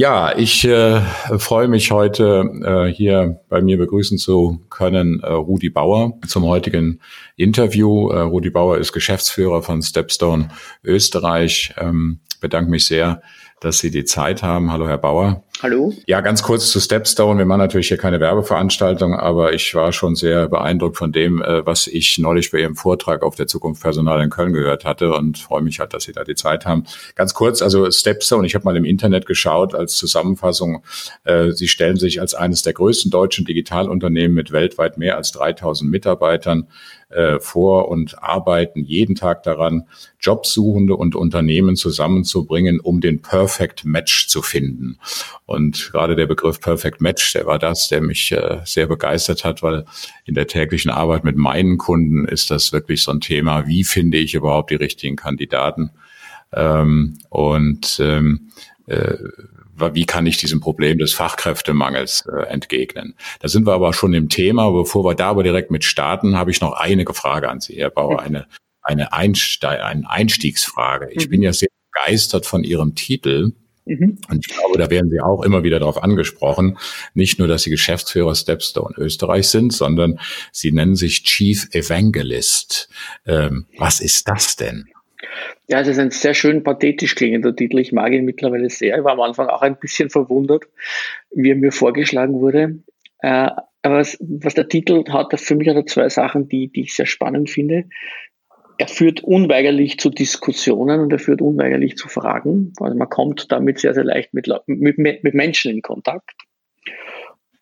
Ja, ich äh, freue mich heute äh, hier bei mir begrüßen zu können äh, Rudi Bauer zum heutigen Interview. Äh, Rudi Bauer ist Geschäftsführer von Stepstone Österreich. Ähm, bedanke mich sehr, dass Sie die Zeit haben. Hallo, Herr Bauer. Hallo. Ja, ganz kurz zu Stepstone. Wir machen natürlich hier keine Werbeveranstaltung, aber ich war schon sehr beeindruckt von dem, äh, was ich neulich bei Ihrem Vortrag auf der Zukunft Personal in Köln gehört hatte und freue mich halt, dass Sie da die Zeit haben. Ganz kurz, also Stepstone, ich habe mal im Internet geschaut als Zusammenfassung. Äh, Sie stellen sich als eines der größten deutschen Digitalunternehmen mit weltweit mehr als 3000 Mitarbeitern äh, vor und arbeiten jeden Tag daran, Jobsuchende und Unternehmen zusammenzubringen, um den Perfect Match zu finden. Und gerade der Begriff Perfect Match, der war das, der mich äh, sehr begeistert hat, weil in der täglichen Arbeit mit meinen Kunden ist das wirklich so ein Thema, wie finde ich überhaupt die richtigen Kandidaten? Ähm, und ähm, äh, wie kann ich diesem Problem des Fachkräftemangels äh, entgegnen? Da sind wir aber schon im Thema. Bevor wir da aber direkt mit starten, habe ich noch eine Frage an Sie, Herr Bauer, eine, eine, Einste eine Einstiegsfrage. Ich mhm. bin ja sehr begeistert von Ihrem Titel. Mhm. Und ich glaube, da werden Sie auch immer wieder darauf angesprochen. Nicht nur, dass Sie Geschäftsführer Stepstone Österreich sind, sondern Sie nennen sich Chief Evangelist. Ähm, was ist das denn? Ja, es ist ein sehr schön pathetisch klingender Titel. Ich mag ihn mittlerweile sehr. Ich war am Anfang auch ein bisschen verwundert, wie er mir vorgeschlagen wurde. Äh, aber was, was, der Titel hat, für mich hat er zwei Sachen, die, die ich sehr spannend finde. Er führt unweigerlich zu Diskussionen und er führt unweigerlich zu Fragen. Also man kommt damit sehr, sehr leicht mit, mit, mit Menschen in Kontakt.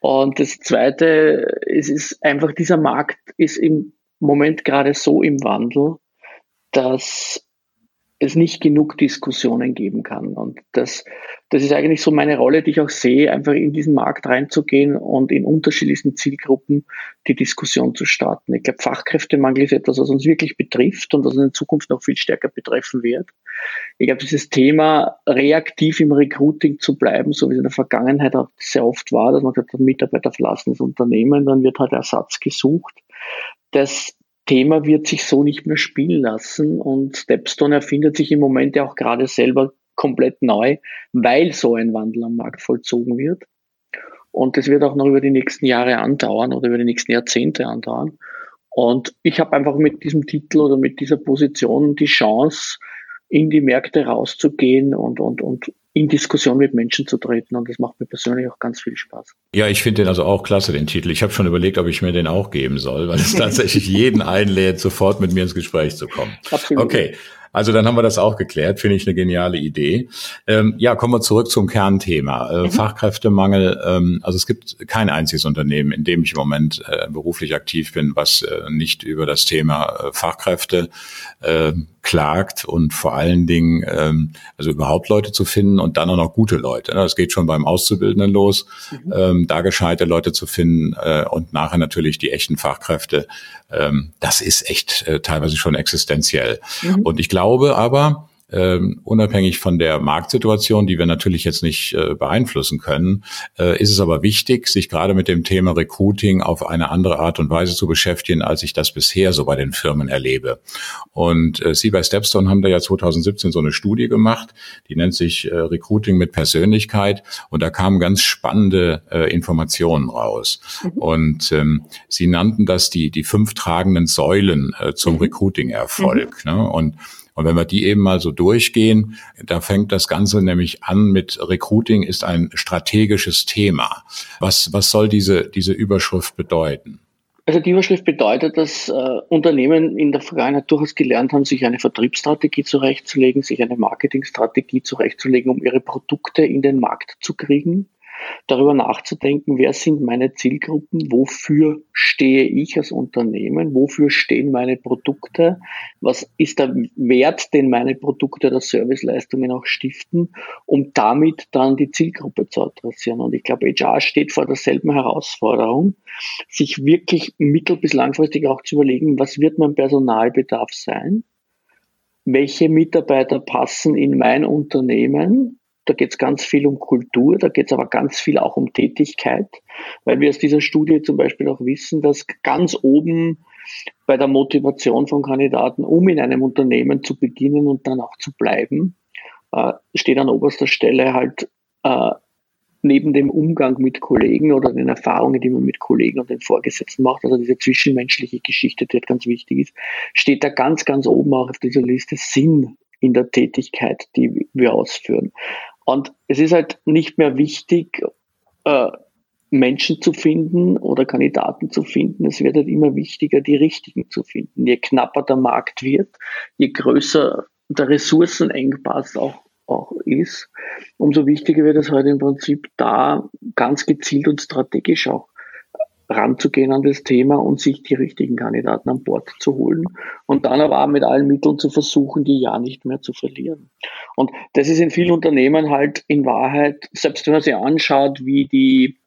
Und das Zweite, es ist einfach, dieser Markt ist im Moment gerade so im Wandel, dass es nicht genug Diskussionen geben kann. Und das, das ist eigentlich so meine Rolle, die ich auch sehe, einfach in diesen Markt reinzugehen und in unterschiedlichsten Zielgruppen die Diskussion zu starten. Ich glaube, Fachkräftemangel ist etwas, was uns wirklich betrifft und was uns in Zukunft noch viel stärker betreffen wird. Ich glaube, dieses Thema, reaktiv im Recruiting zu bleiben, so wie es in der Vergangenheit auch sehr oft war, dass man gesagt hat, Mitarbeiter verlassen das Unternehmen, dann wird halt Ersatz gesucht. Das, Thema wird sich so nicht mehr spielen lassen und Stepstone erfindet sich im Moment ja auch gerade selber komplett neu, weil so ein Wandel am Markt vollzogen wird. Und das wird auch noch über die nächsten Jahre andauern oder über die nächsten Jahrzehnte andauern. Und ich habe einfach mit diesem Titel oder mit dieser Position die Chance, in die Märkte rauszugehen und, und, und in Diskussion mit Menschen zu treten. Und das macht mir persönlich auch ganz viel Spaß. Ja, ich finde den also auch klasse, den Titel. Ich habe schon überlegt, ob ich mir den auch geben soll, weil es tatsächlich jeden einlädt, sofort mit mir ins Gespräch zu kommen. Absolut. Okay. Also dann haben wir das auch geklärt, finde ich eine geniale Idee. Ähm, ja, kommen wir zurück zum Kernthema. Äh, mhm. Fachkräftemangel. Ähm, also es gibt kein einziges Unternehmen, in dem ich im Moment äh, beruflich aktiv bin, was äh, nicht über das Thema äh, Fachkräfte äh, klagt und vor allen Dingen ähm, also überhaupt Leute zu finden und dann auch noch gute Leute. Ne? Das geht schon beim Auszubildenden los, mhm. ähm, da gescheite Leute zu finden äh, und nachher natürlich die echten Fachkräfte. Ähm, das ist echt äh, teilweise schon existenziell. Mhm. Und ich glaube aber, ähm, unabhängig von der Marktsituation, die wir natürlich jetzt nicht äh, beeinflussen können, äh, ist es aber wichtig, sich gerade mit dem Thema Recruiting auf eine andere Art und Weise zu beschäftigen, als ich das bisher so bei den Firmen erlebe. Und äh, Sie bei Stepstone haben da ja 2017 so eine Studie gemacht, die nennt sich äh, Recruiting mit Persönlichkeit und da kamen ganz spannende äh, Informationen raus. Mhm. Und ähm, Sie nannten das die, die fünf tragenden Säulen äh, zum mhm. Recruiting-Erfolg. Mhm. Ne? Und und wenn wir die eben mal so durchgehen, da fängt das Ganze nämlich an mit Recruiting ist ein strategisches Thema. Was, was soll diese, diese Überschrift bedeuten? Also die Überschrift bedeutet, dass äh, Unternehmen in der Vergangenheit durchaus gelernt haben, sich eine Vertriebsstrategie zurechtzulegen, sich eine Marketingstrategie zurechtzulegen, um ihre Produkte in den Markt zu kriegen darüber nachzudenken, wer sind meine Zielgruppen, wofür stehe ich als Unternehmen, wofür stehen meine Produkte, was ist der Wert, den meine Produkte oder Serviceleistungen auch stiften, um damit dann die Zielgruppe zu adressieren. Und ich glaube, HR steht vor derselben Herausforderung, sich wirklich mittel- bis langfristig auch zu überlegen, was wird mein Personalbedarf sein, welche Mitarbeiter passen in mein Unternehmen, da geht es ganz viel um Kultur, da geht es aber ganz viel auch um Tätigkeit, weil wir aus dieser Studie zum Beispiel auch wissen, dass ganz oben bei der Motivation von Kandidaten, um in einem Unternehmen zu beginnen und dann auch zu bleiben, äh, steht an oberster Stelle halt äh, neben dem Umgang mit Kollegen oder den Erfahrungen, die man mit Kollegen und den Vorgesetzten macht, also diese zwischenmenschliche Geschichte, die halt ganz wichtig ist, steht da ganz, ganz oben auch auf dieser Liste Sinn in der Tätigkeit, die wir ausführen. Und es ist halt nicht mehr wichtig, äh, Menschen zu finden oder Kandidaten zu finden. Es wird halt immer wichtiger, die richtigen zu finden. Je knapper der Markt wird, je größer der Ressourcenengpass auch, auch ist, umso wichtiger wird es heute im Prinzip da ganz gezielt und strategisch auch ranzugehen an das Thema und sich die richtigen Kandidaten an Bord zu holen und dann aber auch mit allen Mitteln zu versuchen, die ja nicht mehr zu verlieren. Und das ist in vielen Unternehmen halt in Wahrheit, selbst wenn man sich anschaut, wie die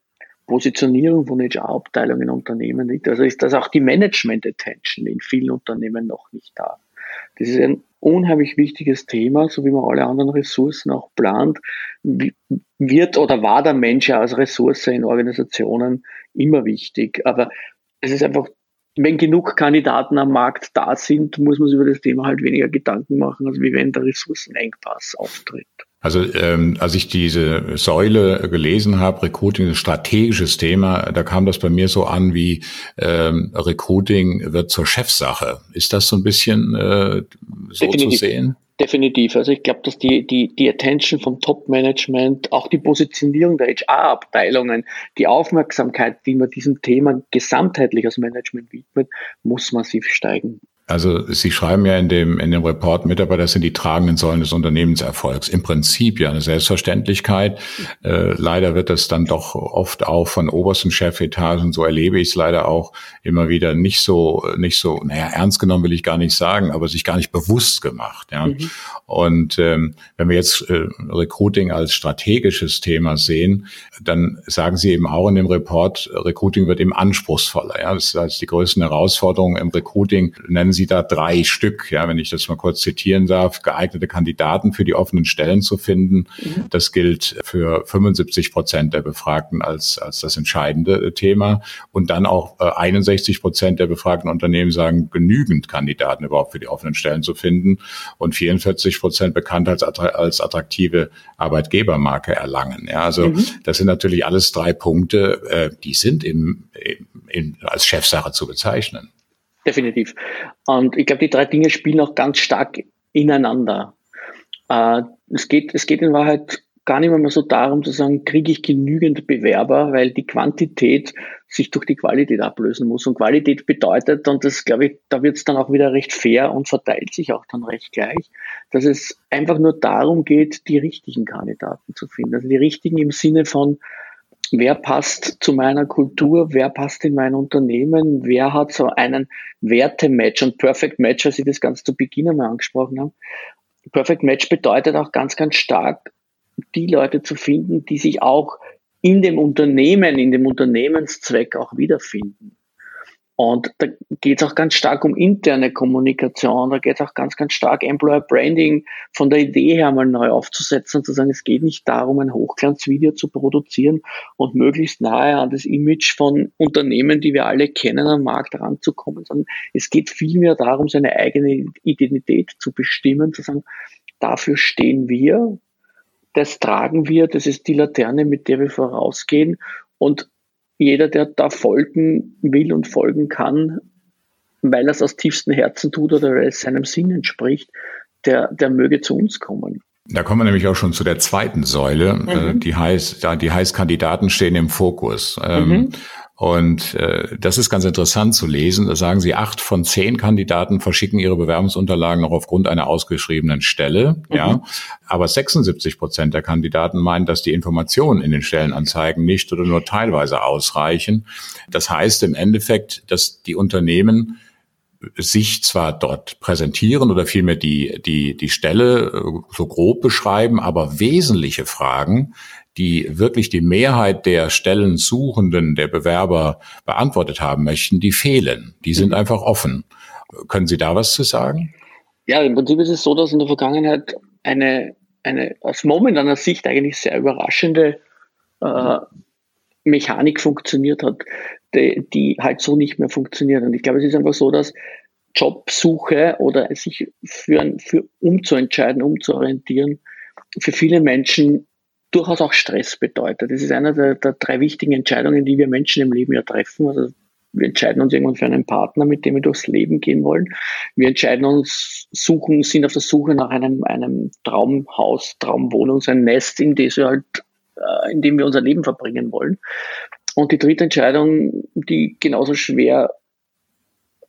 Positionierung von HR-Abteilungen in Unternehmen liegt, also ist das auch die Management-Attention in vielen Unternehmen noch nicht da. Das ist ein unheimlich wichtiges Thema, so wie man alle anderen Ressourcen auch plant, wird oder war der Mensch ja als Ressource in Organisationen immer wichtig. Aber es ist einfach, wenn genug Kandidaten am Markt da sind, muss man sich über das Thema halt weniger Gedanken machen, als wie wenn der Ressourcenengpass auftritt. Also ähm, als ich diese Säule gelesen habe, Recruiting ist ein strategisches Thema, da kam das bei mir so an wie ähm, Recruiting wird zur Chefsache. Ist das so ein bisschen äh, so Definitiv. zu sehen? Definitiv. Also ich glaube, dass die, die, die Attention vom Top-Management, auch die Positionierung der HR-Abteilungen, die Aufmerksamkeit, die man diesem Thema gesamtheitlich als Management widmet, muss massiv steigen. Also Sie schreiben ja in dem, in dem Report, Mitarbeiter sind die tragenden Säulen des Unternehmenserfolgs. Im Prinzip ja eine Selbstverständlichkeit. Äh, leider wird das dann doch oft auch von obersten Chefetagen, so erlebe ich es leider auch immer wieder nicht so, nicht so, naja, ernst genommen will ich gar nicht sagen, aber sich gar nicht bewusst gemacht. Ja. Mhm. Und ähm, wenn wir jetzt äh, Recruiting als strategisches Thema sehen, dann sagen Sie eben auch in dem Report, Recruiting wird eben anspruchsvoller. Ja. Das ist als die größten Herausforderungen im Recruiting, nennen Sie Sie da drei Stück, ja, wenn ich das mal kurz zitieren darf, geeignete Kandidaten für die offenen Stellen zu finden. Mhm. Das gilt für 75 Prozent der Befragten als, als das entscheidende Thema. Und dann auch 61 äh, Prozent der befragten Unternehmen sagen, genügend Kandidaten überhaupt für die offenen Stellen zu finden und 44 Prozent bekannt als, als attraktive Arbeitgebermarke erlangen. Ja, also mhm. das sind natürlich alles drei Punkte, äh, die sind im, im, als Chefsache zu bezeichnen. Definitiv. Und ich glaube, die drei Dinge spielen auch ganz stark ineinander. Äh, es, geht, es geht in Wahrheit gar nicht mehr so darum zu sagen, kriege ich genügend Bewerber, weil die Quantität sich durch die Qualität ablösen muss. Und Qualität bedeutet, und das glaube ich, da wird es dann auch wieder recht fair und verteilt sich auch dann recht gleich, dass es einfach nur darum geht, die richtigen Kandidaten zu finden. Also die richtigen im Sinne von, wer passt zu meiner Kultur, wer passt in mein Unternehmen, wer hat so einen Wertematch und Perfect Match, als ich das ganz zu Beginn einmal angesprochen habe. Perfect Match bedeutet auch ganz, ganz stark, die Leute zu finden, die sich auch in dem Unternehmen, in dem Unternehmenszweck auch wiederfinden. Und da geht es auch ganz stark um interne Kommunikation, da geht es auch ganz, ganz stark Employer Branding von der Idee her mal neu aufzusetzen und zu sagen, es geht nicht darum, ein Hochglanzvideo zu produzieren und möglichst nahe an das Image von Unternehmen, die wir alle kennen, am Markt ranzukommen, sondern es geht vielmehr darum, seine eigene Identität zu bestimmen, zu sagen, dafür stehen wir, das tragen wir, das ist die Laterne, mit der wir vorausgehen und jeder, der da folgen will und folgen kann, weil er es aus tiefstem Herzen tut oder weil es seinem Sinn entspricht, der, der möge zu uns kommen. Da kommen wir nämlich auch schon zu der zweiten Säule, äh, mhm. die heißt, die heißt Kandidaten stehen im Fokus. Ähm, mhm. Und äh, das ist ganz interessant zu lesen. Da sagen sie, acht von zehn Kandidaten verschicken ihre Bewerbungsunterlagen noch aufgrund einer ausgeschriebenen Stelle. Mhm. Ja, aber 76 Prozent der Kandidaten meinen, dass die Informationen in den Stellenanzeigen nicht oder nur teilweise ausreichen. Das heißt im Endeffekt, dass die Unternehmen sich zwar dort präsentieren oder vielmehr die, die, die Stelle äh, so grob beschreiben, aber wesentliche Fragen die wirklich die Mehrheit der Stellensuchenden, der Bewerber beantwortet haben möchten, die fehlen. Die sind mhm. einfach offen. Können Sie da was zu sagen? Ja, im Prinzip ist es so, dass in der Vergangenheit eine, eine aus momentaner Sicht eigentlich sehr überraschende äh, Mechanik funktioniert hat, die, die halt so nicht mehr funktioniert. Und ich glaube, es ist einfach so, dass Jobsuche oder sich für, für umzuentscheiden, umzuorientieren, für viele Menschen durchaus auch Stress bedeutet. Das ist einer der, der drei wichtigen Entscheidungen, die wir Menschen im Leben ja treffen. Also wir entscheiden uns irgendwann für einen Partner, mit dem wir durchs Leben gehen wollen. Wir entscheiden uns, suchen, sind auf der Suche nach einem, einem Traumhaus, Traumwohnung, ein Nest, in dem wir halt, äh, in dem wir unser Leben verbringen wollen. Und die dritte Entscheidung, die genauso schwer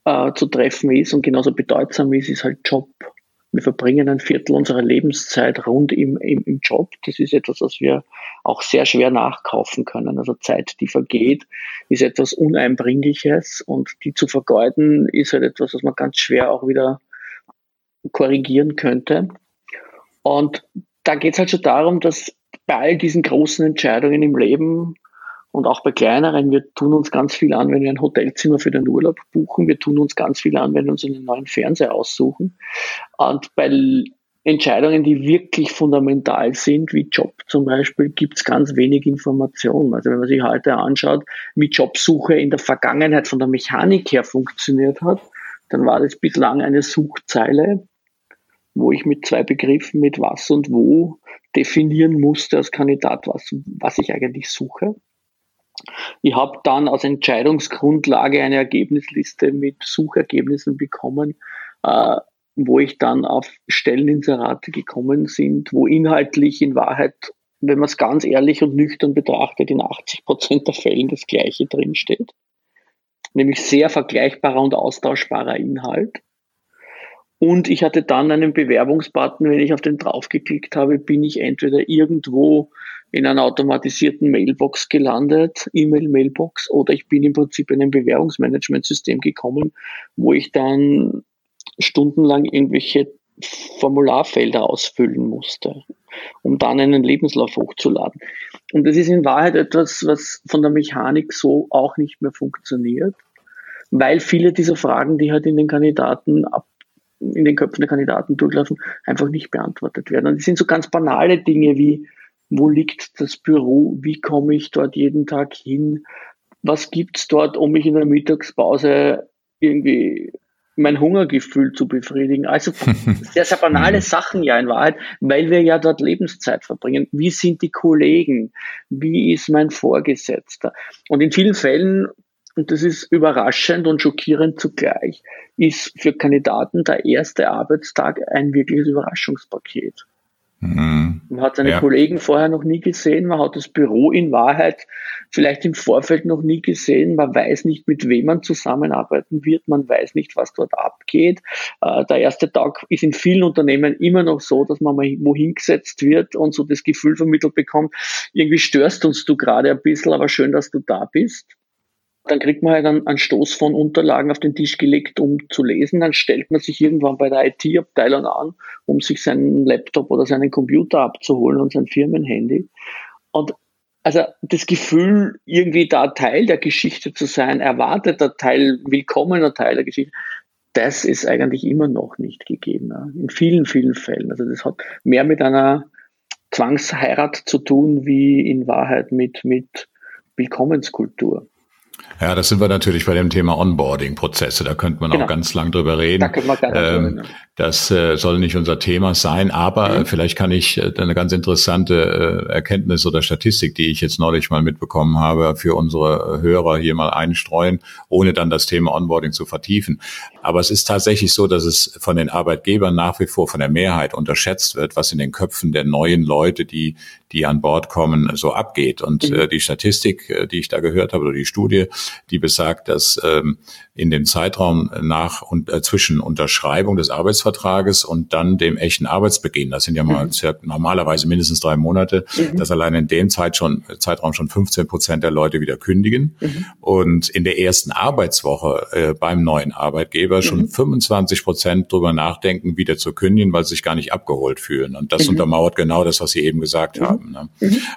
äh, zu treffen ist und genauso bedeutsam ist, ist halt Job. Wir verbringen ein Viertel unserer Lebenszeit rund im, im, im Job. Das ist etwas, was wir auch sehr schwer nachkaufen können. Also Zeit, die vergeht, ist etwas Uneinbringliches und die zu vergeuden ist halt etwas, was man ganz schwer auch wieder korrigieren könnte. Und da geht es halt schon darum, dass bei all diesen großen Entscheidungen im Leben und auch bei kleineren, wir tun uns ganz viel an, wenn wir ein Hotelzimmer für den Urlaub buchen. Wir tun uns ganz viel an, wenn wir uns einen neuen Fernseher aussuchen. Und bei Entscheidungen, die wirklich fundamental sind, wie Job zum Beispiel, gibt es ganz wenig Informationen. Also wenn man sich heute anschaut, wie Jobsuche in der Vergangenheit von der Mechanik her funktioniert hat, dann war das bislang eine Suchzeile, wo ich mit zwei Begriffen, mit was und wo, definieren musste als Kandidat, was, was ich eigentlich suche. Ich habe dann als Entscheidungsgrundlage eine Ergebnisliste mit Suchergebnissen bekommen, äh, wo ich dann auf Stelleninserate gekommen sind, wo inhaltlich in Wahrheit, wenn man es ganz ehrlich und nüchtern betrachtet, in 80 Prozent der Fällen das Gleiche drinsteht. Nämlich sehr vergleichbarer und austauschbarer Inhalt. Und ich hatte dann einen Bewerbungsbutton, wenn ich auf den draufgeklickt habe, bin ich entweder irgendwo in einer automatisierten Mailbox gelandet, E-Mail-Mailbox, oder ich bin im Prinzip in ein Bewerbungsmanagementsystem gekommen, wo ich dann stundenlang irgendwelche Formularfelder ausfüllen musste, um dann einen Lebenslauf hochzuladen. Und das ist in Wahrheit etwas, was von der Mechanik so auch nicht mehr funktioniert, weil viele dieser Fragen, die halt in den Kandidaten ab in den Köpfen der Kandidaten durchlaufen, einfach nicht beantwortet werden. Und das sind so ganz banale Dinge wie, wo liegt das Büro, wie komme ich dort jeden Tag hin, was gibt's dort, um mich in der Mittagspause irgendwie mein Hungergefühl zu befriedigen. Also sehr, sehr banale mhm. Sachen ja in Wahrheit, weil wir ja dort Lebenszeit verbringen. Wie sind die Kollegen? Wie ist mein Vorgesetzter? Und in vielen Fällen, und das ist überraschend und schockierend zugleich, ist für Kandidaten der erste Arbeitstag ein wirkliches Überraschungspaket. Mhm. Man hat seine ja. Kollegen vorher noch nie gesehen, man hat das Büro in Wahrheit vielleicht im Vorfeld noch nie gesehen, man weiß nicht, mit wem man zusammenarbeiten wird, man weiß nicht, was dort abgeht. Äh, der erste Tag ist in vielen Unternehmen immer noch so, dass man mal wohin gesetzt wird und so das Gefühl vermittelt bekommt, irgendwie störst uns du gerade ein bisschen, aber schön, dass du da bist. Dann kriegt man halt einen, einen Stoß von Unterlagen auf den Tisch gelegt, um zu lesen. Dann stellt man sich irgendwann bei der IT-Abteilung an, um sich seinen Laptop oder seinen Computer abzuholen und sein Firmenhandy. Und also das Gefühl, irgendwie da Teil der Geschichte zu sein, erwarteter Teil, willkommener Teil der Geschichte, das ist eigentlich immer noch nicht gegeben. In vielen, vielen Fällen. Also das hat mehr mit einer Zwangsheirat zu tun, wie in Wahrheit mit, mit Willkommenskultur. Ja, das sind wir natürlich bei dem Thema Onboarding-Prozesse. Da könnte man genau. auch ganz lang drüber reden. Da können wir ähm, drüber, das äh, soll nicht unser Thema sein, aber mhm. vielleicht kann ich äh, eine ganz interessante äh, Erkenntnis oder Statistik, die ich jetzt neulich mal mitbekommen habe, für unsere Hörer hier mal einstreuen, ohne dann das Thema Onboarding zu vertiefen. Aber es ist tatsächlich so, dass es von den Arbeitgebern nach wie vor von der Mehrheit unterschätzt wird, was in den Köpfen der neuen Leute, die die an Bord kommen, so abgeht. Und mhm. äh, die Statistik, die ich da gehört habe, oder die Studie, die besagt, dass ähm, in dem Zeitraum nach und äh, zwischen Unterschreibung des Arbeitsvertrages und dann dem echten Arbeitsbeginn, das sind ja mal mhm. normalerweise mindestens drei Monate, mhm. dass allein in dem Zeit schon, Zeitraum schon 15 Prozent der Leute wieder kündigen mhm. und in der ersten Arbeitswoche äh, beim neuen Arbeitgeber schon 25 mhm. Prozent drüber nachdenken, wieder zu kündigen, weil sie sich gar nicht abgeholt fühlen. Und das mhm. untermauert genau das, was Sie eben gesagt mhm. haben. Ne?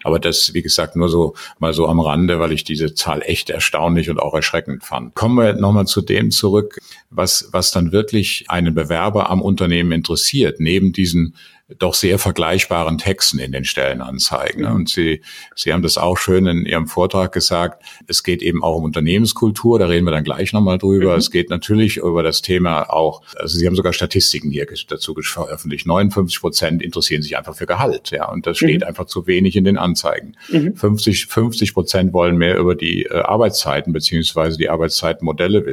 Aber das, wie gesagt, nur so mal so am Rande, weil ich diese Zahl echt erstaunlich und auch erschreckend fand. Kommen wir nochmal zu dem zurück, was, was dann wirklich einen Bewerber am Unternehmen interessiert, neben diesen doch sehr vergleichbaren Texten in den Stellenanzeigen. Und Sie, Sie haben das auch schön in Ihrem Vortrag gesagt. Es geht eben auch um Unternehmenskultur. Da reden wir dann gleich nochmal drüber. Mhm. Es geht natürlich über das Thema auch, also Sie haben sogar Statistiken hier dazu veröffentlicht. 59 Prozent interessieren sich einfach für Gehalt. Ja, und das steht mhm. einfach zu wenig in den Anzeigen. Mhm. 50, 50 Prozent wollen mehr über die äh, Arbeitszeiten beziehungsweise die Arbeitszeitmodelle wissen.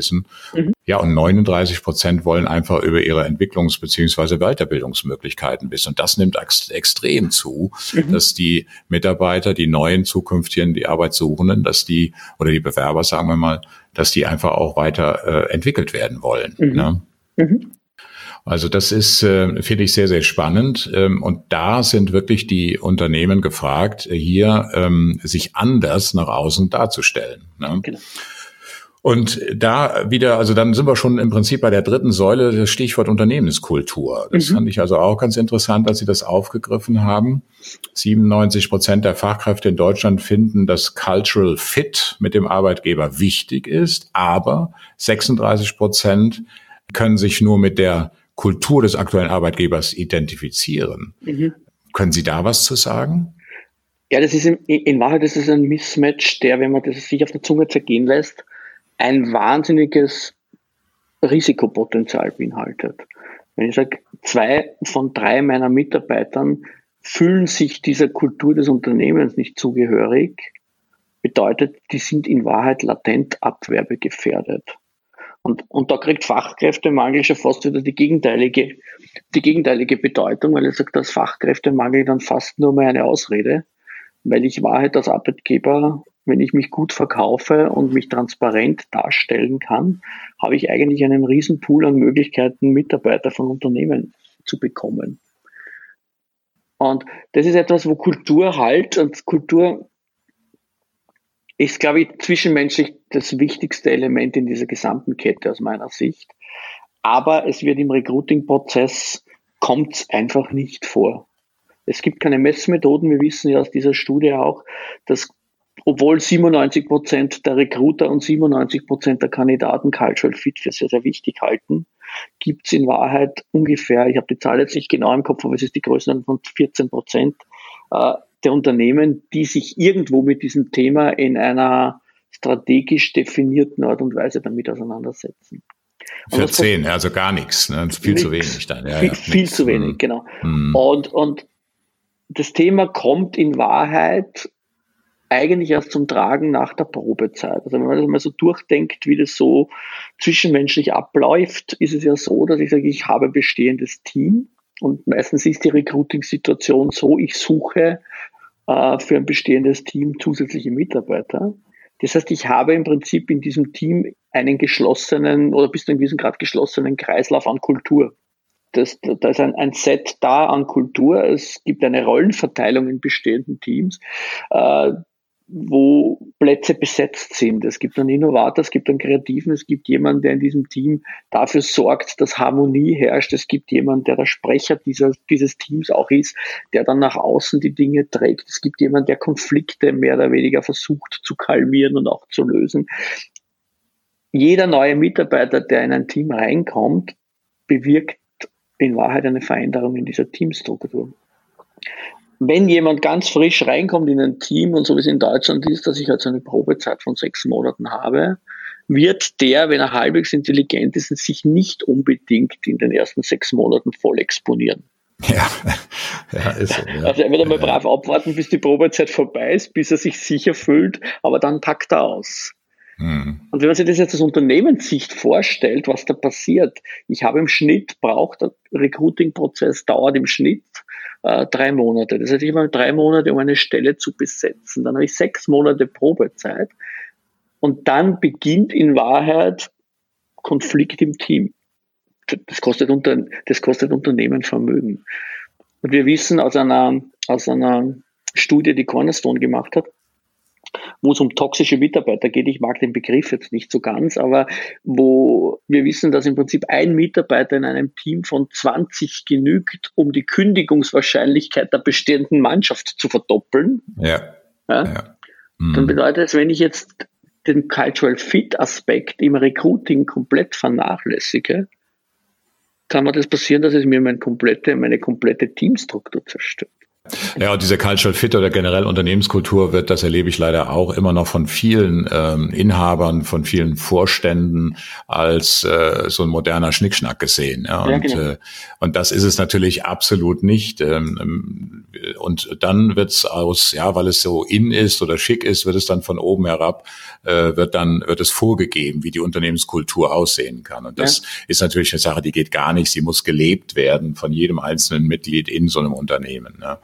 Mhm. Ja, und 39 Prozent wollen einfach über ihre Entwicklungs- beziehungsweise Weiterbildungsmöglichkeiten wissen. Und das nimmt ex extrem zu, mhm. dass die Mitarbeiter, die neuen zukünftigen, die Arbeitssuchenden, dass die, oder die Bewerber, sagen wir mal, dass die einfach auch weiter äh, entwickelt werden wollen. Mhm. Ne? Mhm. Also das ist, äh, finde ich, sehr, sehr spannend. Ähm, und da sind wirklich die Unternehmen gefragt, hier ähm, sich anders nach außen darzustellen. Ne? Genau. Und da wieder, also dann sind wir schon im Prinzip bei der dritten Säule, das Stichwort Unternehmenskultur. Das mhm. fand ich also auch ganz interessant, dass Sie das aufgegriffen haben. 97 Prozent der Fachkräfte in Deutschland finden, dass Cultural Fit mit dem Arbeitgeber wichtig ist, aber 36 Prozent können sich nur mit der Kultur des aktuellen Arbeitgebers identifizieren. Mhm. Können Sie da was zu sagen? Ja, das ist in, in Wahrheit das ist ein Mismatch, der, wenn man das sich auf der Zunge zergehen lässt, ein wahnsinniges Risikopotenzial beinhaltet. Wenn ich sage, zwei von drei meiner Mitarbeitern fühlen sich dieser Kultur des Unternehmens nicht zugehörig, bedeutet, die sind in Wahrheit latent abwerbegefährdet. Und, und da kriegt Fachkräftemangel schon fast wieder die gegenteilige, die gegenteilige Bedeutung, weil ich sage, dass Fachkräftemangel dann fast nur mehr eine Ausrede, weil ich Wahrheit als Arbeitgeber wenn ich mich gut verkaufe und mich transparent darstellen kann, habe ich eigentlich einen riesen Pool an Möglichkeiten, Mitarbeiter von Unternehmen zu bekommen. Und das ist etwas, wo Kultur halt und Kultur ist, glaube ich, zwischenmenschlich das wichtigste Element in dieser gesamten Kette aus meiner Sicht. Aber es wird im Recruiting-Prozess kommt es einfach nicht vor. Es gibt keine Messmethoden. Wir wissen ja aus dieser Studie auch, dass obwohl 97 Prozent der Recruiter und 97 Prozent der Kandidaten Cultural Fit für sehr, sehr wichtig halten, gibt es in Wahrheit ungefähr, ich habe die Zahl jetzt nicht genau im Kopf, aber es ist die Größe von 14 Prozent äh, der Unternehmen, die sich irgendwo mit diesem Thema in einer strategisch definierten Art und Weise damit auseinandersetzen. 14, also gar nichts, ne? viel nix, zu wenig dann. Ja, viel, ja, viel zu wenig, hm. genau. Hm. Und, und das Thema kommt in Wahrheit eigentlich erst zum Tragen nach der Probezeit. Also wenn man das mal so durchdenkt, wie das so zwischenmenschlich abläuft, ist es ja so, dass ich sage, ich habe ein bestehendes Team und meistens ist die Recruiting-Situation so, ich suche äh, für ein bestehendes Team zusätzliche Mitarbeiter. Das heißt, ich habe im Prinzip in diesem Team einen geschlossenen oder bis zu einem gewissen Grad geschlossenen Kreislauf an Kultur. Das, da ist ein, ein Set da an Kultur. Es gibt eine Rollenverteilung in bestehenden Teams. Äh, wo Plätze besetzt sind. Es gibt einen Innovator, es gibt einen Kreativen, es gibt jemanden, der in diesem Team dafür sorgt, dass Harmonie herrscht. Es gibt jemanden, der der Sprecher dieser, dieses Teams auch ist, der dann nach außen die Dinge trägt. Es gibt jemanden, der Konflikte mehr oder weniger versucht zu kalmieren und auch zu lösen. Jeder neue Mitarbeiter, der in ein Team reinkommt, bewirkt in Wahrheit eine Veränderung in dieser Teamstruktur wenn jemand ganz frisch reinkommt in ein Team und so wie es in Deutschland ist, dass ich halt so eine Probezeit von sechs Monaten habe, wird der, wenn er halbwegs intelligent ist, sich nicht unbedingt in den ersten sechs Monaten voll exponieren. Ja, ja ist so. Ja. Also er wird einmal ja. brav abwarten, bis die Probezeit vorbei ist, bis er sich sicher fühlt, aber dann packt er aus. Mhm. Und wenn man sich das jetzt aus Unternehmenssicht vorstellt, was da passiert, ich habe im Schnitt, braucht der Recruiting-Prozess, dauert im Schnitt äh, drei Monate. Das heißt, ich habe drei Monate, um eine Stelle zu besetzen. Dann habe ich sechs Monate Probezeit. Und dann beginnt in Wahrheit Konflikt im Team. Das kostet, unter, das kostet Unternehmen Vermögen. Und wir wissen aus einer, aus einer Studie, die Cornerstone gemacht hat, wo es um toxische Mitarbeiter geht. Ich mag den Begriff jetzt nicht so ganz, aber wo wir wissen, dass im Prinzip ein Mitarbeiter in einem Team von 20 genügt, um die Kündigungswahrscheinlichkeit der bestehenden Mannschaft zu verdoppeln. Ja. ja? ja. Mhm. Dann bedeutet es, wenn ich jetzt den Cultural Fit Aspekt im Recruiting komplett vernachlässige, kann mir das passieren, dass es mir meine komplette, meine komplette Teamstruktur zerstört. Ja, und diese Cultural Fit oder generell Unternehmenskultur wird, das erlebe ich leider auch immer noch von vielen ähm, Inhabern, von vielen Vorständen als äh, so ein moderner Schnickschnack gesehen. Ja, und, ja, genau. äh, und das ist es natürlich absolut nicht. Ähm, und dann wird's aus, ja, weil es so in ist oder schick ist, wird es dann von oben herab, äh, wird dann, wird es vorgegeben, wie die Unternehmenskultur aussehen kann. Und das ja. ist natürlich eine Sache, die geht gar nicht. Sie muss gelebt werden von jedem einzelnen Mitglied in so einem Unternehmen. Ja.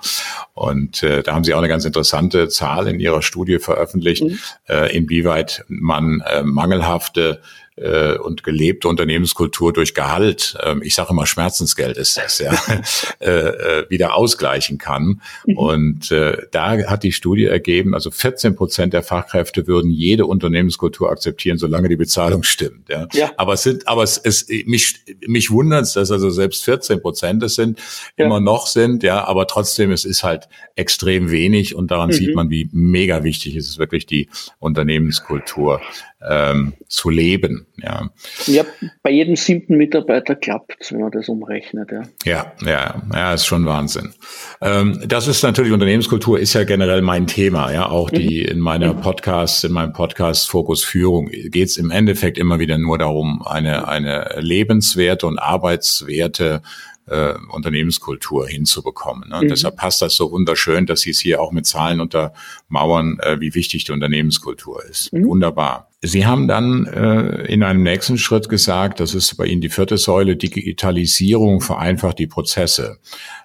Und äh, da haben Sie auch eine ganz interessante Zahl in Ihrer Studie veröffentlicht, mhm. äh, inwieweit man äh, mangelhafte äh, und gelebte Unternehmenskultur durch Gehalt, ähm, ich sage immer Schmerzensgeld ist das, ja, äh, äh, wieder ausgleichen kann. Mhm. Und äh, da hat die Studie ergeben, also 14 Prozent der Fachkräfte würden jede Unternehmenskultur akzeptieren, solange die Bezahlung stimmt. Ja. ja. Aber es sind, aber es, es mich mich wundert es, dass also selbst 14 Prozent es sind, ja. immer noch sind, ja, aber trotzdem es ist halt extrem wenig und daran mhm. sieht man, wie mega wichtig es ist wirklich die Unternehmenskultur ähm, zu leben. Ja. ja, bei jedem siebten Mitarbeiter klappt es, wenn man das umrechnet. Ja, ja, ja, ja ist schon Wahnsinn. Ähm, das ist natürlich Unternehmenskultur ist ja generell mein Thema. Ja, auch die mhm. in meiner. Podcast, in meinem Podcast Fokus Führung geht es im Endeffekt immer wieder nur darum, eine eine lebenswerte und arbeitswerte äh, Unternehmenskultur hinzubekommen. Ne? Und mhm. deshalb passt das so wunderschön, dass Sie es hier auch mit Zahlen untermauern, äh, wie wichtig die Unternehmenskultur ist. Mhm. Wunderbar. Sie haben dann äh, in einem nächsten Schritt gesagt, das ist bei Ihnen die vierte Säule, Digitalisierung vereinfacht die Prozesse.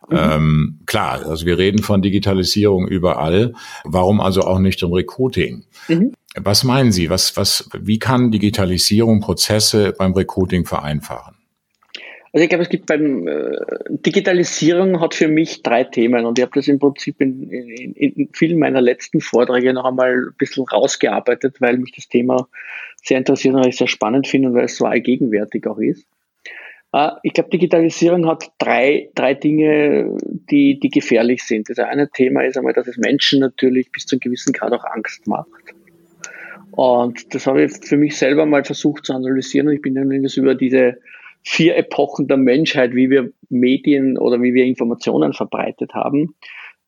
Mhm. Ähm, klar, also wir reden von Digitalisierung überall. Warum also auch nicht um Recruiting? Mhm. Was meinen Sie? Was, was, wie kann Digitalisierung Prozesse beim Recruiting vereinfachen? Also ich glaube, es gibt beim äh, Digitalisierung hat für mich drei Themen und ich habe das im Prinzip in, in, in vielen meiner letzten Vorträge noch einmal ein bisschen rausgearbeitet, weil mich das Thema sehr interessiert und ich sehr spannend finde und weil es so allgegenwärtig auch ist. Äh, ich glaube, Digitalisierung hat drei, drei Dinge, die, die gefährlich sind. Das eine Thema ist einmal, dass es Menschen natürlich bis zu einem gewissen Grad auch Angst macht. Und das habe ich für mich selber mal versucht zu analysieren und ich bin nämlich über diese vier Epochen der Menschheit, wie wir Medien oder wie wir Informationen verbreitet haben,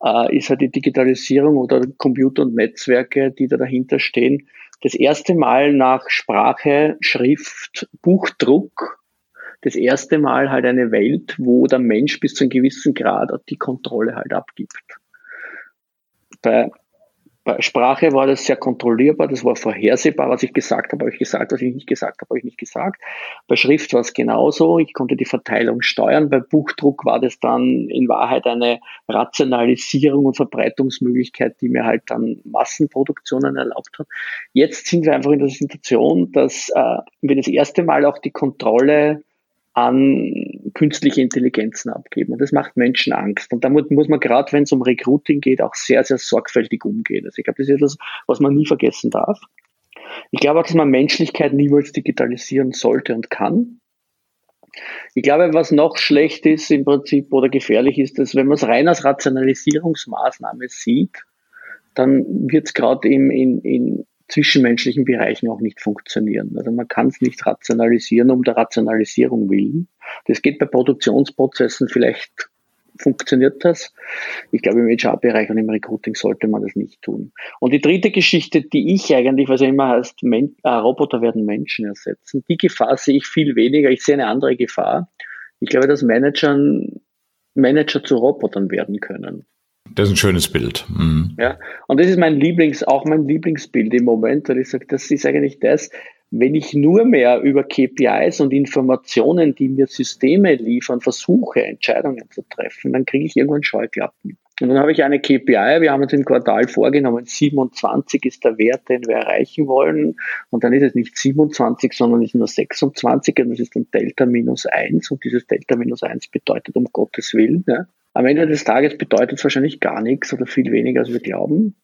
äh, ist halt die Digitalisierung oder Computer und Netzwerke, die da dahinter stehen, das erste Mal nach Sprache, Schrift, Buchdruck, das erste Mal halt eine Welt, wo der Mensch bis zu einem gewissen Grad die Kontrolle halt abgibt. Bei bei Sprache war das sehr kontrollierbar, das war vorhersehbar, was ich gesagt habe, habe ich gesagt, was ich nicht gesagt habe, habe ich nicht gesagt. Bei Schrift war es genauso, ich konnte die Verteilung steuern. Bei Buchdruck war das dann in Wahrheit eine Rationalisierung und Verbreitungsmöglichkeit, die mir halt dann Massenproduktionen erlaubt hat. Jetzt sind wir einfach in der Situation, dass äh, wir das erste Mal auch die Kontrolle an künstliche Intelligenzen abgeben. Und das macht Menschen Angst. Und damit muss man gerade, wenn es um Recruiting geht, auch sehr, sehr sorgfältig umgehen. Also ich glaube, das ist etwas, was man nie vergessen darf. Ich glaube auch, dass man Menschlichkeit niemals digitalisieren sollte und kann. Ich glaube, was noch schlecht ist im Prinzip oder gefährlich ist, dass wenn man es rein als Rationalisierungsmaßnahme sieht, dann wird es gerade in, in zwischenmenschlichen Bereichen auch nicht funktionieren. Also man kann es nicht rationalisieren um der Rationalisierung willen. Das geht bei Produktionsprozessen vielleicht funktioniert das. Ich glaube, im HR-Bereich und im Recruiting sollte man das nicht tun. Und die dritte Geschichte, die ich eigentlich, was immer heißt, Men äh, Roboter werden Menschen ersetzen, die Gefahr sehe ich viel weniger. Ich sehe eine andere Gefahr. Ich glaube, dass Managern, Manager zu Robotern werden können. Das ist ein schönes Bild. Mhm. Ja, und das ist mein Lieblings, auch mein Lieblingsbild im Moment, weil ich sage, das ist eigentlich das, wenn ich nur mehr über KPIs und Informationen, die mir Systeme liefern, versuche, Entscheidungen zu treffen, dann kriege ich irgendwann Scheuklappen. Und dann habe ich eine KPI, wir haben uns im Quartal vorgenommen, 27 ist der Wert, den wir erreichen wollen. Und dann ist es nicht 27, sondern ist nur 26 und das ist dann Delta minus 1. Und dieses Delta minus 1 bedeutet um Gottes Willen. Ja. Am Ende des Tages bedeutet es wahrscheinlich gar nichts oder viel weniger, als wir glauben.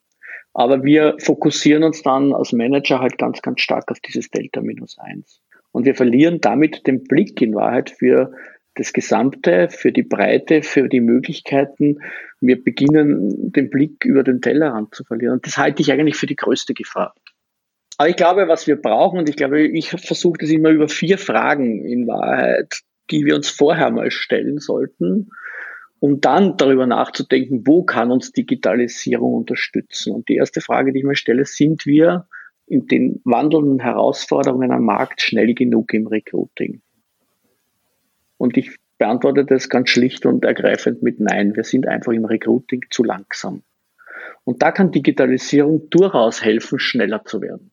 Aber wir fokussieren uns dann als Manager halt ganz, ganz stark auf dieses Delta minus eins. Und wir verlieren damit den Blick in Wahrheit für das Gesamte, für die Breite, für die Möglichkeiten. Wir beginnen den Blick über den Tellerrand zu verlieren. Und das halte ich eigentlich für die größte Gefahr. Aber ich glaube, was wir brauchen, und ich glaube, ich versuche das immer über vier Fragen in Wahrheit die wir uns vorher mal stellen sollten, um dann darüber nachzudenken, wo kann uns Digitalisierung unterstützen. Und die erste Frage, die ich mir stelle, sind wir in den wandelnden Herausforderungen am Markt schnell genug im Recruiting? Und ich beantworte das ganz schlicht und ergreifend mit Nein. Wir sind einfach im Recruiting zu langsam. Und da kann Digitalisierung durchaus helfen, schneller zu werden.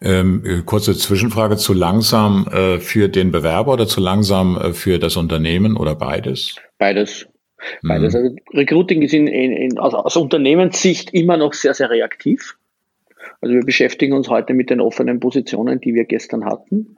Ähm, äh, kurze Zwischenfrage, zu langsam äh, für den Bewerber oder zu langsam äh, für das Unternehmen oder beides? Beides. Beides. Mhm. Also Recruiting ist in, in, in, also aus Unternehmenssicht immer noch sehr, sehr reaktiv. Also wir beschäftigen uns heute mit den offenen Positionen, die wir gestern hatten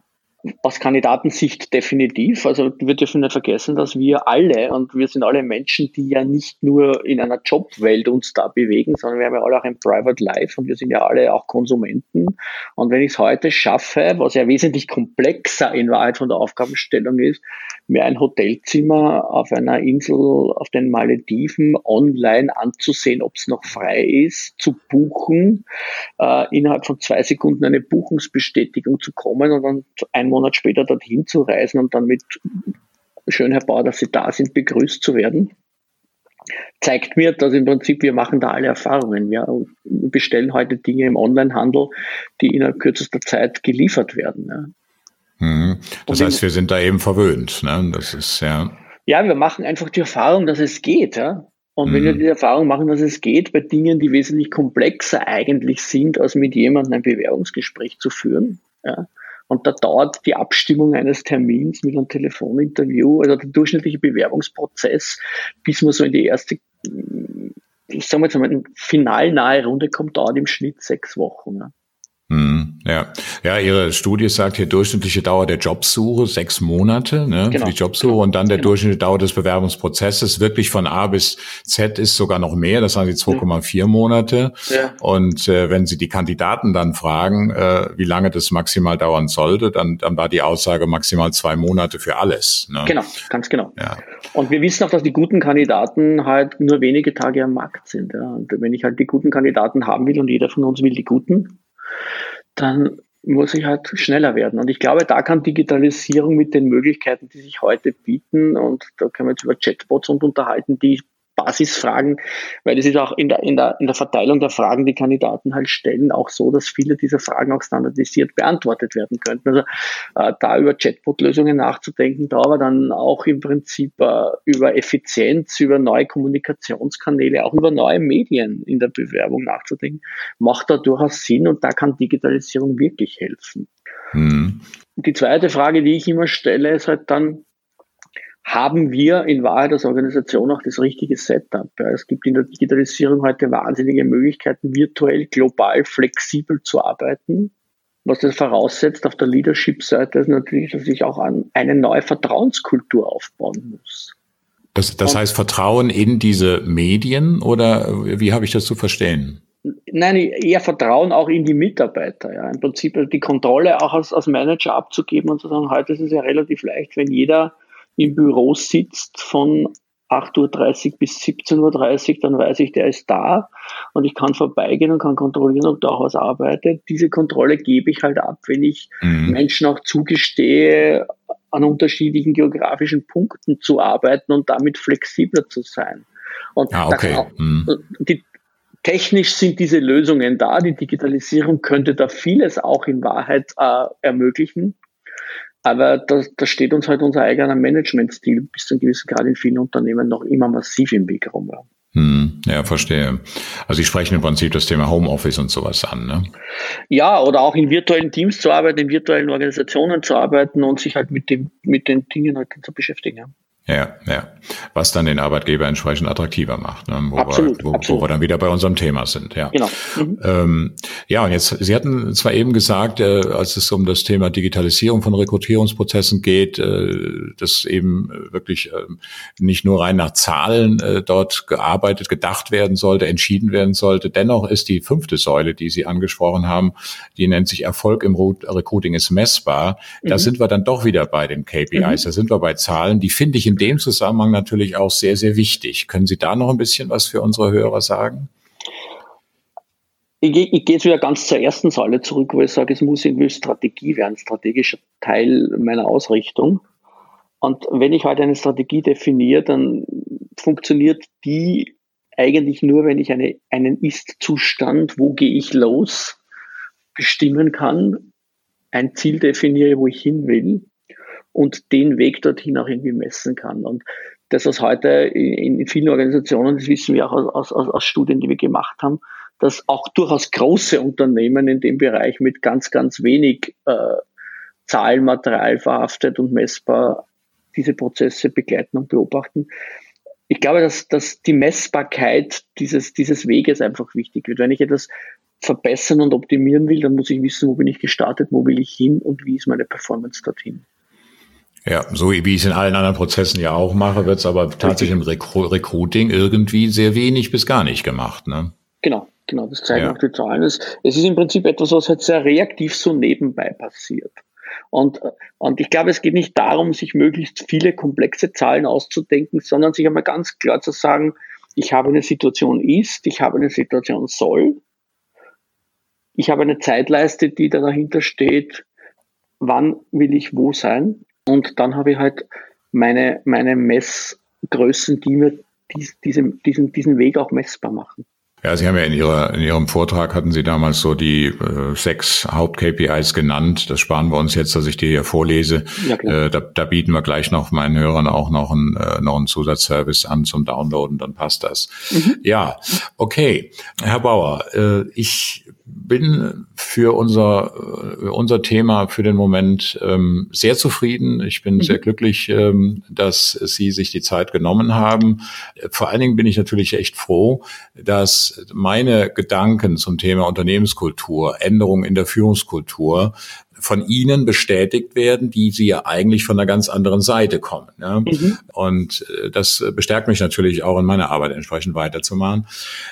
aus Kandidatensicht definitiv. Also wir dürfen nicht vergessen, dass wir alle, und wir sind alle Menschen, die ja nicht nur in einer Jobwelt uns da bewegen, sondern wir haben ja alle auch ein Private Life und wir sind ja alle auch Konsumenten. Und wenn ich es heute schaffe, was ja wesentlich komplexer in Wahrheit von der Aufgabenstellung ist, mir ein Hotelzimmer auf einer Insel auf den Malediven online anzusehen, ob es noch frei ist, zu buchen, äh, innerhalb von zwei Sekunden eine Buchungsbestätigung zu kommen und dann ein Monat später dorthin zu reisen und dann mit schön Bauer, dass Sie da sind, begrüßt zu werden, zeigt mir, dass im Prinzip wir machen da alle Erfahrungen. Wir bestellen heute Dinge im Onlinehandel, die innerhalb kürzester Zeit geliefert werden. Ja. Mhm. Das heißt, wir sind da eben verwöhnt. Ne? Das ist ja. Ja, wir machen einfach die Erfahrung, dass es geht. Ja? Und mhm. wenn wir mhm. die Erfahrung machen, dass es geht bei Dingen, die wesentlich komplexer eigentlich sind, als mit jemandem ein Bewerbungsgespräch zu führen, ja, und da dauert die Abstimmung eines Termins mit einem Telefoninterview, also der durchschnittliche Bewerbungsprozess, bis man so in die erste, ich sag mal mal, finalnahe Runde kommt, dauert im Schnitt sechs Wochen. Ja. Hm, ja. ja, Ihre Studie sagt hier durchschnittliche Dauer der Jobsuche sechs Monate ne, genau, für die Jobsuche genau, und dann der genau. durchschnittliche Dauer des Bewerbungsprozesses wirklich von A bis Z ist sogar noch mehr, das sagen Sie 2,4 ja. Monate. Ja. Und äh, wenn Sie die Kandidaten dann fragen, äh, wie lange das maximal dauern sollte, dann, dann war die Aussage maximal zwei Monate für alles. Ne? Genau, ganz genau. Ja. Und wir wissen auch, dass die guten Kandidaten halt nur wenige Tage am Markt sind. Ja. Und wenn ich halt die guten Kandidaten haben will und jeder von uns will die guten, dann muss ich halt schneller werden. Und ich glaube, da kann Digitalisierung mit den Möglichkeiten, die sich heute bieten, und da können wir jetzt über Chatbots und unterhalten, die Basisfragen, weil es ist auch in der, in, der, in der Verteilung der Fragen, die Kandidaten halt stellen, auch so, dass viele dieser Fragen auch standardisiert beantwortet werden könnten. Also äh, da über Chatbot-Lösungen nachzudenken, da aber dann auch im Prinzip äh, über Effizienz, über neue Kommunikationskanäle, auch über neue Medien in der Bewerbung nachzudenken, macht da durchaus Sinn und da kann Digitalisierung wirklich helfen. Mhm. Die zweite Frage, die ich immer stelle, ist halt dann, haben wir in Wahrheit als Organisation auch das richtige Setup. Ja, es gibt in der Digitalisierung heute wahnsinnige Möglichkeiten, virtuell, global, flexibel zu arbeiten. Was das voraussetzt auf der Leadership-Seite ist natürlich, dass ich auch an eine neue Vertrauenskultur aufbauen muss. Das, das heißt Vertrauen in diese Medien oder wie habe ich das zu verstehen? Nein, eher Vertrauen auch in die Mitarbeiter. Ja. Im Prinzip die Kontrolle auch als, als Manager abzugeben und zu sagen, heute ist es ja relativ leicht, wenn jeder im Büro sitzt von 8.30 Uhr bis 17.30 Uhr, dann weiß ich, der ist da und ich kann vorbeigehen und kann kontrollieren, ob der auch was arbeitet. Diese Kontrolle gebe ich halt ab, wenn ich mhm. Menschen auch zugestehe, an unterschiedlichen geografischen Punkten zu arbeiten und damit flexibler zu sein. Und ah, okay. Auch, mhm. die, technisch sind diese Lösungen da. Die Digitalisierung könnte da vieles auch in Wahrheit äh, ermöglichen. Aber da, da steht uns halt unser eigener Managementstil bis zu einem gewissen Grad in vielen Unternehmen noch immer massiv im Weg rum. Hm, ja, verstehe. Also Sie sprechen im Prinzip das Thema Homeoffice und sowas an, ne? Ja, oder auch in virtuellen Teams zu arbeiten, in virtuellen Organisationen zu arbeiten und sich halt mit dem, mit den Dingen halt zu beschäftigen. Ja. Ja. Was dann den Arbeitgeber entsprechend attraktiver macht, ne? wo, absolut, wir, wo, absolut. wo wir dann wieder bei unserem Thema sind. Ja, genau. Mhm. Ähm, ja, und jetzt, Sie hatten zwar eben gesagt, äh, als es um das Thema Digitalisierung von Rekrutierungsprozessen geht, äh, dass eben wirklich äh, nicht nur rein nach Zahlen äh, dort gearbeitet, gedacht werden sollte, entschieden werden sollte. Dennoch ist die fünfte Säule, die Sie angesprochen haben, die nennt sich Erfolg im Recruiting ist messbar. Da mhm. sind wir dann doch wieder bei den KPIs, mhm. da sind wir bei Zahlen, die finde ich in dem Zusammenhang natürlich auch sehr, sehr wichtig. Können Sie da noch ein bisschen was für unsere Hörer sagen? Ich, ich gehe jetzt wieder ganz zur ersten Säule zurück, wo ich sage, es muss irgendwie Strategie werden, strategischer Teil meiner Ausrichtung. Und wenn ich heute eine Strategie definiere, dann funktioniert die eigentlich nur, wenn ich eine, einen Ist-Zustand, wo gehe ich los, bestimmen kann, ein Ziel definiere, wo ich hin will und den Weg dorthin auch irgendwie messen kann. Und das, was heute in, in vielen Organisationen, das wissen wir auch aus, aus, aus Studien, die wir gemacht haben, dass auch durchaus große Unternehmen in dem Bereich mit ganz, ganz wenig äh, Zahlenmaterial verhaftet und messbar diese Prozesse begleiten und beobachten. Ich glaube, dass, dass die Messbarkeit dieses, dieses Weges einfach wichtig wird. Wenn ich etwas verbessern und optimieren will, dann muss ich wissen, wo bin ich gestartet, wo will ich hin und wie ist meine Performance dorthin. Ja, so wie ich es in allen anderen Prozessen ja auch mache, wird es aber tatsächlich im Recru Recruiting irgendwie sehr wenig bis gar nicht gemacht. Ne? Genau, genau, das zeigen ja. auch die Zahlen. Es, es ist im Prinzip etwas, was halt sehr reaktiv so nebenbei passiert. Und, und ich glaube, es geht nicht darum, sich möglichst viele komplexe Zahlen auszudenken, sondern sich einmal ganz klar zu sagen, ich habe eine Situation ist, ich habe eine Situation soll, ich habe eine Zeitleiste, die da dahinter steht, wann will ich wo sein und dann habe ich halt meine, meine Messgrößen, die mir dies, diesen, diesen, diesen Weg auch messbar machen. Ja, Sie haben ja in, Ihrer, in Ihrem Vortrag hatten Sie damals so die äh, sechs Haupt-KPIs genannt. Das sparen wir uns jetzt, dass ich die hier vorlese. Ja, äh, da, da bieten wir gleich noch meinen Hörern auch noch einen, äh, noch einen Zusatzservice an zum Downloaden, dann passt das. Mhm. Ja, okay. Herr Bauer, äh, ich bin für unser, äh, unser Thema für den Moment ähm, sehr zufrieden. Ich bin mhm. sehr glücklich, ähm, dass Sie sich die Zeit genommen haben. Vor allen Dingen bin ich natürlich echt froh, dass meine Gedanken zum Thema Unternehmenskultur, Änderungen in der Führungskultur von Ihnen bestätigt werden, die Sie ja eigentlich von einer ganz anderen Seite kommen. Ne? Mhm. Und äh, das bestärkt mich natürlich auch in meiner Arbeit entsprechend weiterzumachen.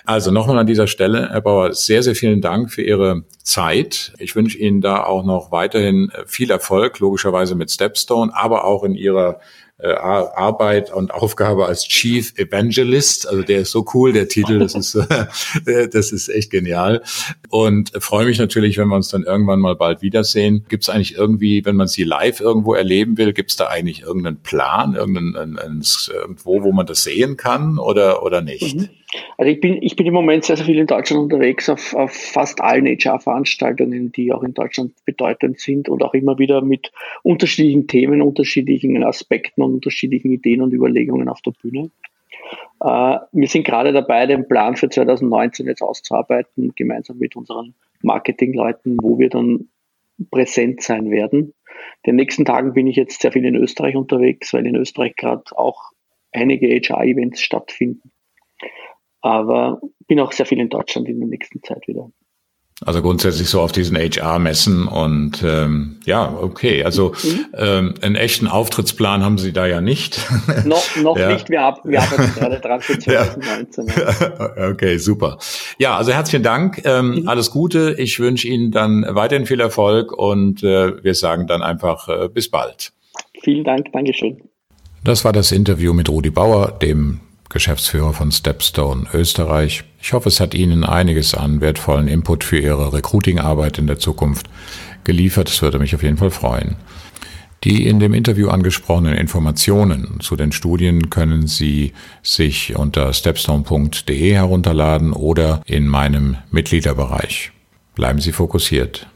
Also nochmal an dieser Stelle, Herr Bauer, sehr, sehr vielen Dank für Ihre Zeit. Ich wünsche Ihnen da auch noch weiterhin viel Erfolg, logischerweise mit Stepstone, aber auch in Ihrer äh, Arbeit und Aufgabe als Chief Evangelist. Also der ist so cool, der Titel, das ist, äh, das ist echt genial. Und freue mich natürlich, wenn wir uns dann irgendwann mal bald wiedersehen. Gibt es eigentlich irgendwie, wenn man sie live irgendwo erleben will, gibt es da eigentlich irgendeinen Plan, irgendeinen, irgendwo, wo man das sehen kann oder, oder nicht? Mhm. Also ich bin, ich bin im Moment sehr, sehr viel in Deutschland unterwegs, auf, auf fast allen HR-Veranstaltungen, die auch in Deutschland bedeutend sind und auch immer wieder mit unterschiedlichen Themen, unterschiedlichen Aspekten und unterschiedlichen Ideen und Überlegungen auf der Bühne. Äh, wir sind gerade dabei, den Plan für 2019 jetzt auszuarbeiten, gemeinsam mit unseren Marketingleuten, wo wir dann präsent sein werden. In den nächsten Tagen bin ich jetzt sehr viel in Österreich unterwegs, weil in Österreich gerade auch einige HR-Events stattfinden aber bin auch sehr viel in Deutschland in der nächsten Zeit wieder. Also grundsätzlich so auf diesen HR-Messen und ähm, ja, okay. Also mhm. ähm, einen echten Auftrittsplan haben Sie da ja nicht. noch noch ja. nicht, wir, wir arbeiten gerade dran für 2019. Ja. okay, super. Ja, also herzlichen Dank, ähm, mhm. alles Gute. Ich wünsche Ihnen dann weiterhin viel Erfolg und äh, wir sagen dann einfach äh, bis bald. Vielen Dank, Dankeschön. Das war das Interview mit Rudi Bauer, dem Geschäftsführer von Stepstone Österreich. Ich hoffe, es hat Ihnen einiges an wertvollen Input für Ihre Recruiting-Arbeit in der Zukunft geliefert. Es würde mich auf jeden Fall freuen. Die in dem Interview angesprochenen Informationen zu den Studien können Sie sich unter stepstone.de herunterladen oder in meinem Mitgliederbereich. Bleiben Sie fokussiert.